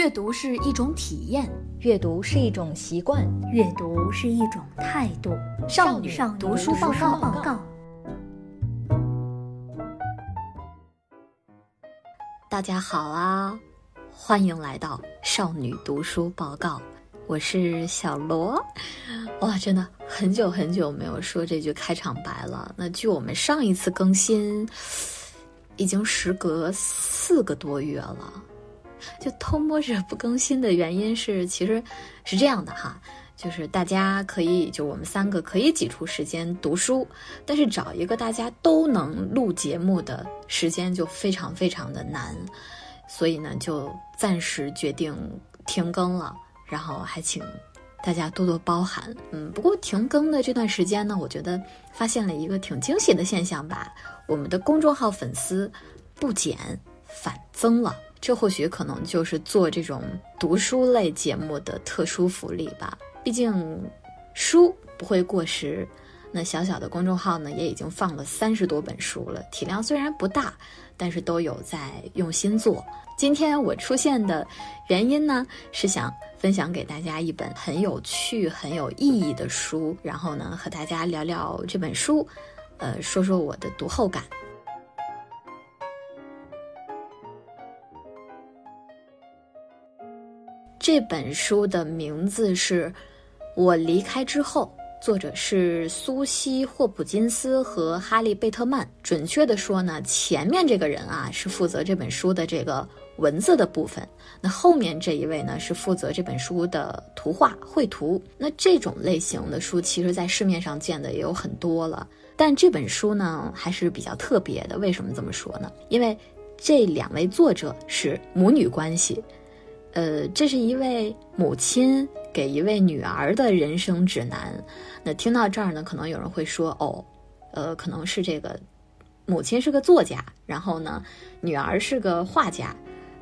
阅读是一种体验，阅读是一种习惯，阅读是一种态度。少女读书报告。大家好啊，欢迎来到少女读书报告，我是小罗。哇，真的很久很久没有说这句开场白了。那据我们上一次更新，已经时隔四个多月了。就偷摸着不更新的原因是，其实是这样的哈，就是大家可以，就我们三个可以挤出时间读书，但是找一个大家都能录节目的时间就非常非常的难，所以呢，就暂时决定停更了，然后还请大家多多包涵。嗯，不过停更的这段时间呢，我觉得发现了一个挺惊喜的现象吧，我们的公众号粉丝不减反增了。这或许可能就是做这种读书类节目的特殊福利吧。毕竟，书不会过时。那小小的公众号呢，也已经放了三十多本书了。体量虽然不大，但是都有在用心做。今天我出现的原因呢，是想分享给大家一本很有趣、很有意义的书，然后呢，和大家聊聊这本书，呃，说说我的读后感。这本书的名字是《我离开之后》，作者是苏西·霍普金斯和哈利·贝特曼。准确的说呢，前面这个人啊是负责这本书的这个文字的部分，那后面这一位呢是负责这本书的图画绘图。那这种类型的书，其实在市面上见的也有很多了，但这本书呢还是比较特别的。为什么这么说呢？因为这两位作者是母女关系。呃，这是一位母亲给一位女儿的人生指南。那听到这儿呢，可能有人会说，哦，呃，可能是这个母亲是个作家，然后呢，女儿是个画家，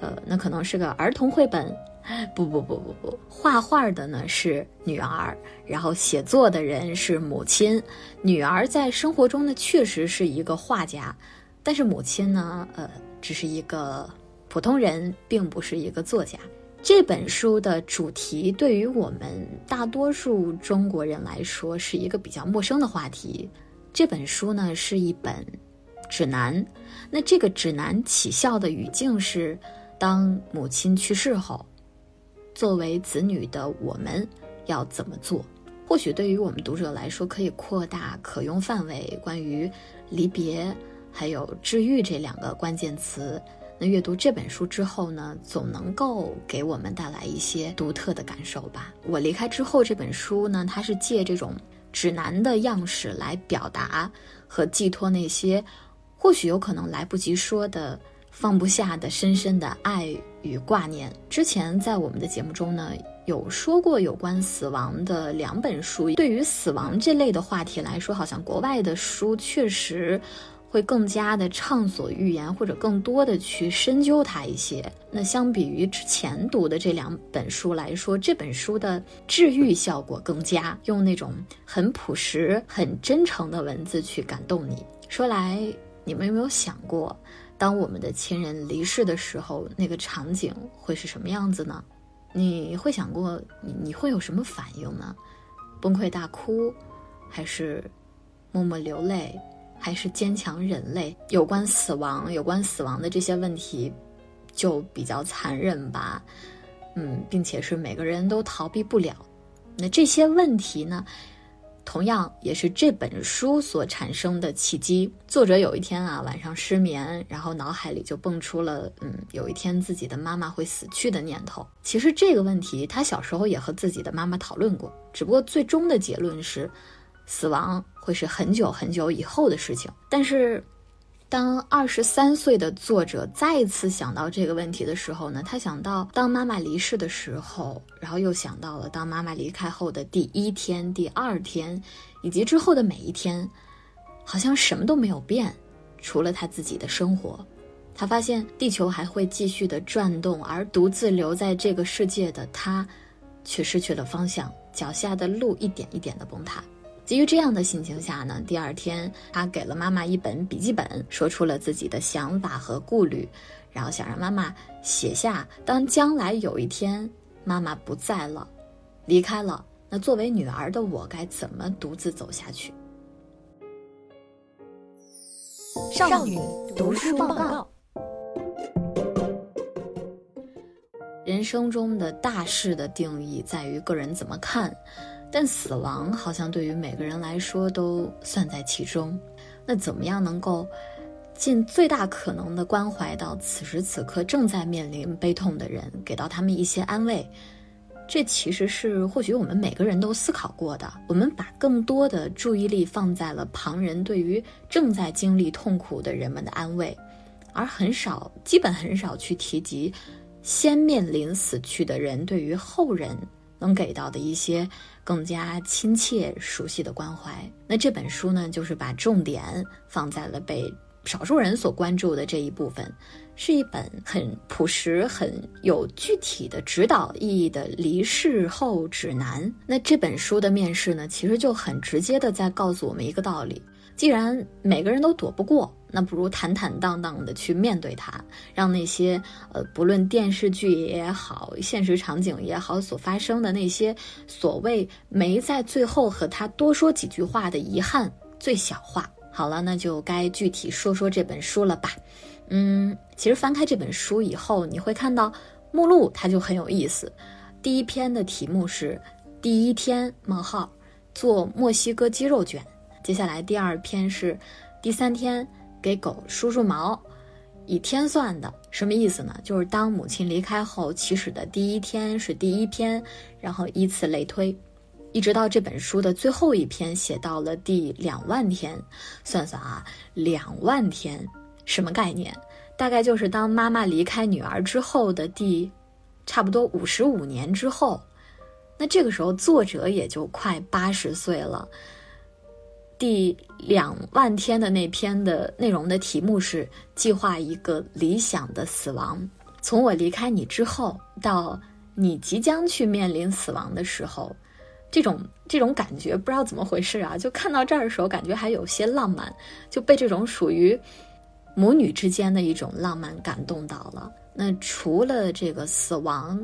呃，那可能是个儿童绘本。不不不不不，画画的呢是女儿，然后写作的人是母亲。女儿在生活中呢确实是一个画家，但是母亲呢，呃，只是一个。普通人并不是一个作家。这本书的主题对于我们大多数中国人来说是一个比较陌生的话题。这本书呢是一本指南。那这个指南起效的语境是：当母亲去世后，作为子女的我们要怎么做？或许对于我们读者来说，可以扩大可用范围，关于离别还有治愈这两个关键词。阅读这本书之后呢，总能够给我们带来一些独特的感受吧。我离开之后这本书呢，它是借这种指南的样式来表达和寄托那些或许有可能来不及说的、放不下的深深的爱与挂念。之前在我们的节目中呢，有说过有关死亡的两本书。对于死亡这类的话题来说，好像国外的书确实。会更加的畅所欲言，或者更多的去深究它一些。那相比于之前读的这两本书来说，这本书的治愈效果更佳，用那种很朴实、很真诚的文字去感动你。说来，你们有没有想过，当我们的亲人离世的时候，那个场景会是什么样子呢？你会想过，你你会有什么反应呢？崩溃大哭，还是默默流泪？还是坚强人类。有关死亡，有关死亡的这些问题，就比较残忍吧，嗯，并且是每个人都逃避不了。那这些问题呢，同样也是这本书所产生的契机。作者有一天啊，晚上失眠，然后脑海里就蹦出了，嗯，有一天自己的妈妈会死去的念头。其实这个问题，他小时候也和自己的妈妈讨论过，只不过最终的结论是。死亡会是很久很久以后的事情，但是，当二十三岁的作者再次想到这个问题的时候呢？他想到当妈妈离世的时候，然后又想到了当妈妈离开后的第一天、第二天，以及之后的每一天，好像什么都没有变，除了他自己的生活。他发现地球还会继续的转动，而独自留在这个世界的他，却失去了方向，脚下的路一点一点的崩塌。基于这样的心情下呢，第二天他给了妈妈一本笔记本，说出了自己的想法和顾虑，然后想让妈妈写下，当将来有一天妈妈不在了，离开了，那作为女儿的我该怎么独自走下去？少女读书报告。人生中的大事的定义在于个人怎么看，但死亡好像对于每个人来说都算在其中。那怎么样能够尽最大可能的关怀到此时此刻正在面临悲痛的人，给到他们一些安慰？这其实是或许我们每个人都思考过的。我们把更多的注意力放在了旁人对于正在经历痛苦的人们的安慰，而很少，基本很少去提及。先面临死去的人对于后人能给到的一些更加亲切、熟悉的关怀。那这本书呢，就是把重点放在了被少数人所关注的这一部分，是一本很朴实、很有具体的指导意义的离世后指南。那这本书的面世呢，其实就很直接的在告诉我们一个道理。既然每个人都躲不过，那不如坦坦荡荡的去面对它，让那些呃，不论电视剧也好，现实场景也好，所发生的那些所谓没在最后和他多说几句话的遗憾最小化。好了，那就该具体说说这本书了吧。嗯，其实翻开这本书以后，你会看到目录，它就很有意思。第一篇的题目是“第一天冒号做墨西哥鸡肉卷”。接下来第二篇是第三天给狗梳梳毛，以天算的，什么意思呢？就是当母亲离开后起始的第一天是第一篇，然后依次类推，一直到这本书的最后一篇写到了第两万天，算算啊，两万天什么概念？大概就是当妈妈离开女儿之后的第差不多五十五年之后，那这个时候作者也就快八十岁了。第两万天的那篇的内容的题目是“计划一个理想的死亡”。从我离开你之后到你即将去面临死亡的时候，这种这种感觉不知道怎么回事啊！就看到这儿的时候，感觉还有些浪漫，就被这种属于母女之间的一种浪漫感动到了。那除了这个死亡，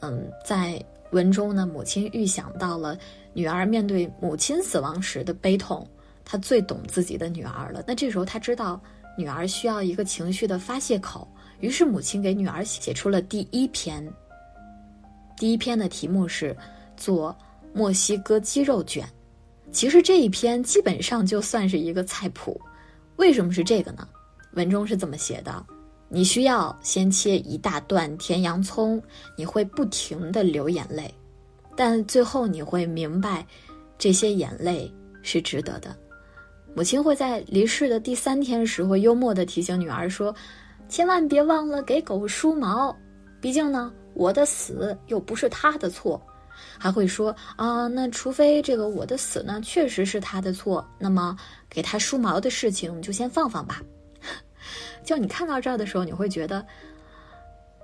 嗯，在文中呢，母亲预想到了女儿面对母亲死亡时的悲痛。他最懂自己的女儿了。那这时候他知道女儿需要一个情绪的发泄口，于是母亲给女儿写出了第一篇。第一篇的题目是做墨西哥鸡肉卷。其实这一篇基本上就算是一个菜谱。为什么是这个呢？文中是这么写的：你需要先切一大段甜洋葱，你会不停的流眼泪，但最后你会明白，这些眼泪是值得的。母亲会在离世的第三天时，会幽默地提醒女儿说：“千万别忘了给狗梳毛，毕竟呢，我的死又不是他的错。”还会说：“啊，那除非这个我的死呢，确实是他的错，那么给他梳毛的事情就先放放吧。”就你看到这儿的时候，你会觉得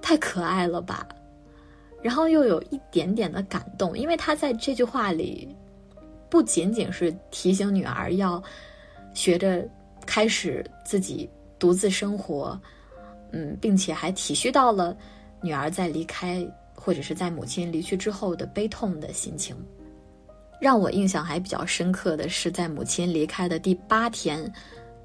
太可爱了吧？然后又有一点点的感动，因为他在这句话里不仅仅是提醒女儿要。学着开始自己独自生活，嗯，并且还体恤到了女儿在离开或者是在母亲离去之后的悲痛的心情。让我印象还比较深刻的是，在母亲离开的第八天，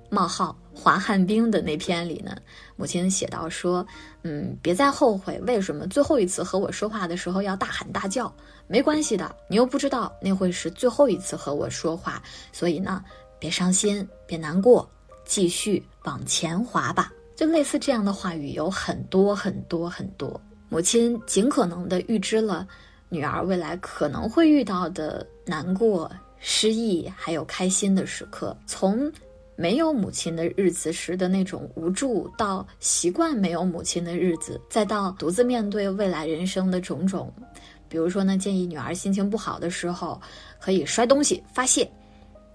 冒号滑旱冰的那篇里呢，母亲写到说：“嗯，别再后悔为什么最后一次和我说话的时候要大喊大叫，没关系的，你又不知道那会是最后一次和我说话，所以呢。”别伤心，别难过，继续往前滑吧。就类似这样的话语有很多很多很多。母亲尽可能的预知了女儿未来可能会遇到的难过、失意，还有开心的时刻。从没有母亲的日子时的那种无助，到习惯没有母亲的日子，再到独自面对未来人生的种种。比如说呢，建议女儿心情不好的时候，可以摔东西发泄。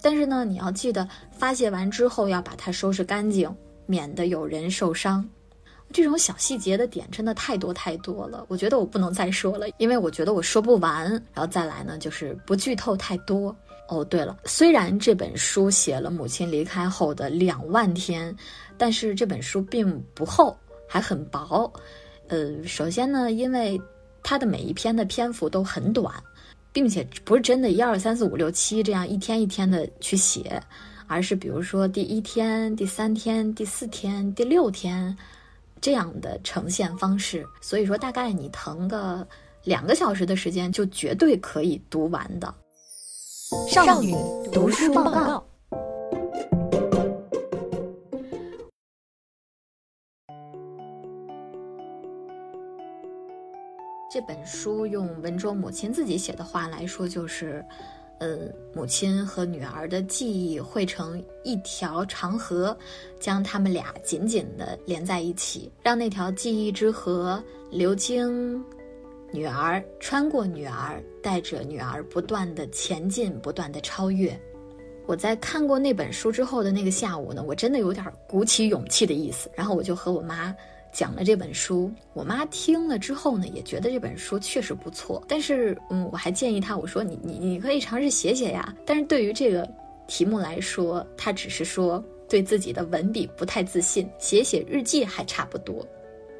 但是呢，你要记得发泄完之后要把它收拾干净，免得有人受伤。这种小细节的点真的太多太多了，我觉得我不能再说了，因为我觉得我说不完。然后再来呢，就是不剧透太多。哦，对了，虽然这本书写了母亲离开后的两万天，但是这本书并不厚，还很薄。呃，首先呢，因为它的每一篇的篇幅都很短，并且不是真的一二三四五六七这样一天一天的去写，而是比如说第一天、第三天、第四天、第六天这样的呈现方式。所以说，大概你腾个两个小时的时间，就绝对可以读完的。少女读书报告。这本书用文中母亲自己写的话来说，就是，呃，母亲和女儿的记忆汇成一条长河，将他们俩紧紧地连在一起，让那条记忆之河流经女儿，穿过女儿，带着女儿不断的前进，不断的超越。我在看过那本书之后的那个下午呢，我真的有点鼓起勇气的意思，然后我就和我妈。讲了这本书，我妈听了之后呢，也觉得这本书确实不错。但是，嗯，我还建议她，我说你你你可以尝试写写呀。但是对于这个题目来说，她只是说对自己的文笔不太自信，写写日记还差不多。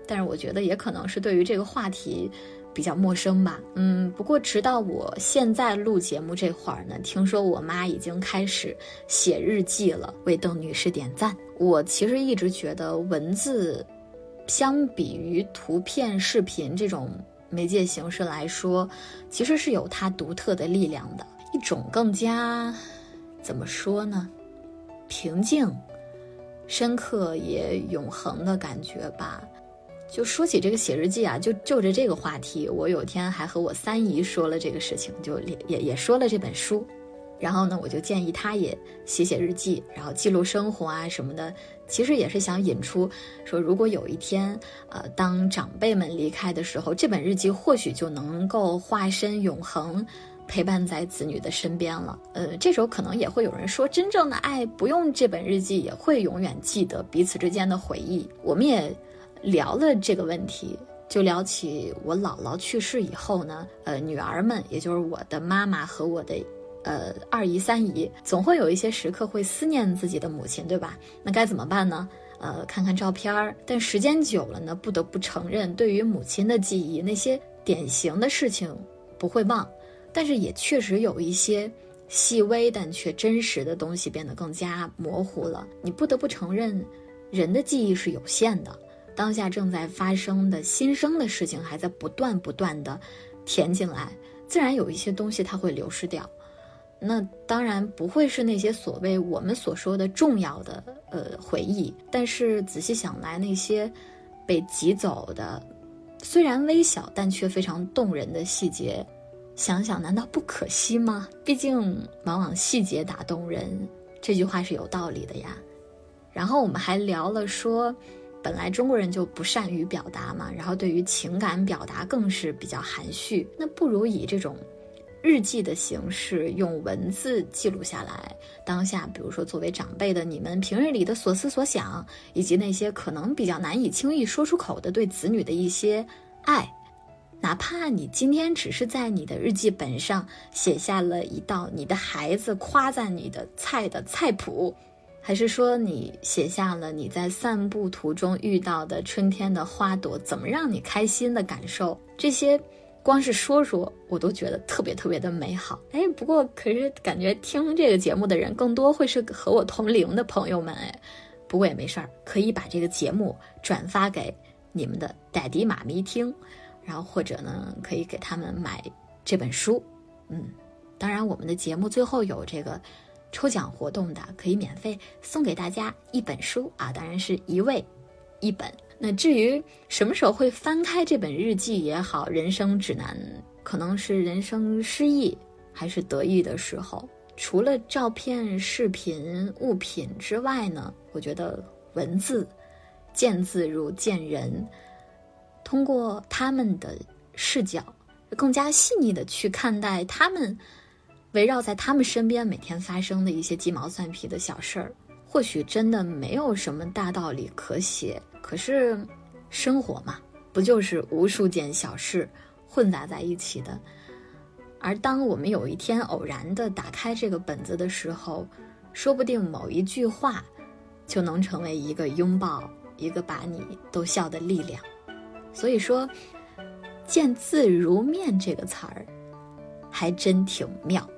但是我觉得也可能是对于这个话题比较陌生吧。嗯，不过直到我现在录节目这会儿呢，听说我妈已经开始写日记了，为邓女士点赞。我其实一直觉得文字。相比于图片、视频这种媒介形式来说，其实是有它独特的力量的，一种更加怎么说呢？平静、深刻也永恒的感觉吧。就说起这个写日记啊，就就着这个话题，我有天还和我三姨说了这个事情，就也也说了这本书。然后呢，我就建议他也写写日记，然后记录生活啊什么的。其实也是想引出，说如果有一天，呃，当长辈们离开的时候，这本日记或许就能够化身永恒，陪伴在子女的身边了。呃，这时候可能也会有人说，真正的爱不用这本日记，也会永远记得彼此之间的回忆。我们也聊了这个问题，就聊起我姥姥去世以后呢，呃，女儿们，也就是我的妈妈和我的。呃，二姨、三姨总会有一些时刻会思念自己的母亲，对吧？那该怎么办呢？呃，看看照片儿。但时间久了呢，不得不承认，对于母亲的记忆，那些典型的事情不会忘，但是也确实有一些细微但却真实的东西变得更加模糊了。你不得不承认，人的记忆是有限的，当下正在发生的新生的事情还在不断不断的填进来，自然有一些东西它会流失掉。那当然不会是那些所谓我们所说的重要的呃回忆，但是仔细想来，那些被挤走的，虽然微小但却非常动人的细节，想想难道不可惜吗？毕竟往往细节打动人，这句话是有道理的呀。然后我们还聊了说，本来中国人就不善于表达嘛，然后对于情感表达更是比较含蓄，那不如以这种。日记的形式，用文字记录下来当下，比如说作为长辈的你们平日里的所思所想，以及那些可能比较难以轻易说出口的对子女的一些爱，哪怕你今天只是在你的日记本上写下了一道你的孩子夸赞你的菜的菜谱，还是说你写下了你在散步途中遇到的春天的花朵怎么让你开心的感受，这些。光是说说，我都觉得特别特别的美好。哎，不过可是感觉听这个节目的人更多会是和我同龄的朋友们。哎，不过也没事儿，可以把这个节目转发给你们的爹地妈咪听，然后或者呢，可以给他们买这本书。嗯，当然我们的节目最后有这个抽奖活动的，可以免费送给大家一本书啊，当然是一位一本。那至于什么时候会翻开这本日记也好，人生指南，可能是人生失意还是得意的时候。除了照片、视频、物品之外呢，我觉得文字，见字如见人，通过他们的视角，更加细腻的去看待他们围绕在他们身边每天发生的一些鸡毛蒜皮的小事儿。或许真的没有什么大道理可写，可是生活嘛，不就是无数件小事混杂在一起的？而当我们有一天偶然的打开这个本子的时候，说不定某一句话就能成为一个拥抱，一个把你逗笑的力量。所以说，“见字如面”这个词儿，还真挺妙。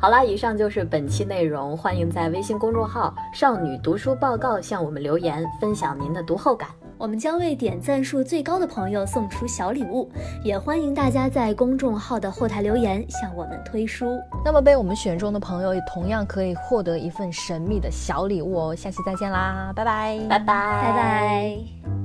好啦，以上就是本期内容。欢迎在微信公众号“少女读书报告”向我们留言，分享您的读后感。我们将为点赞数最高的朋友送出小礼物，也欢迎大家在公众号的后台留言向我们推书。那么被我们选中的朋友也同样可以获得一份神秘的小礼物哦。下期再见啦，拜拜，拜拜，拜拜。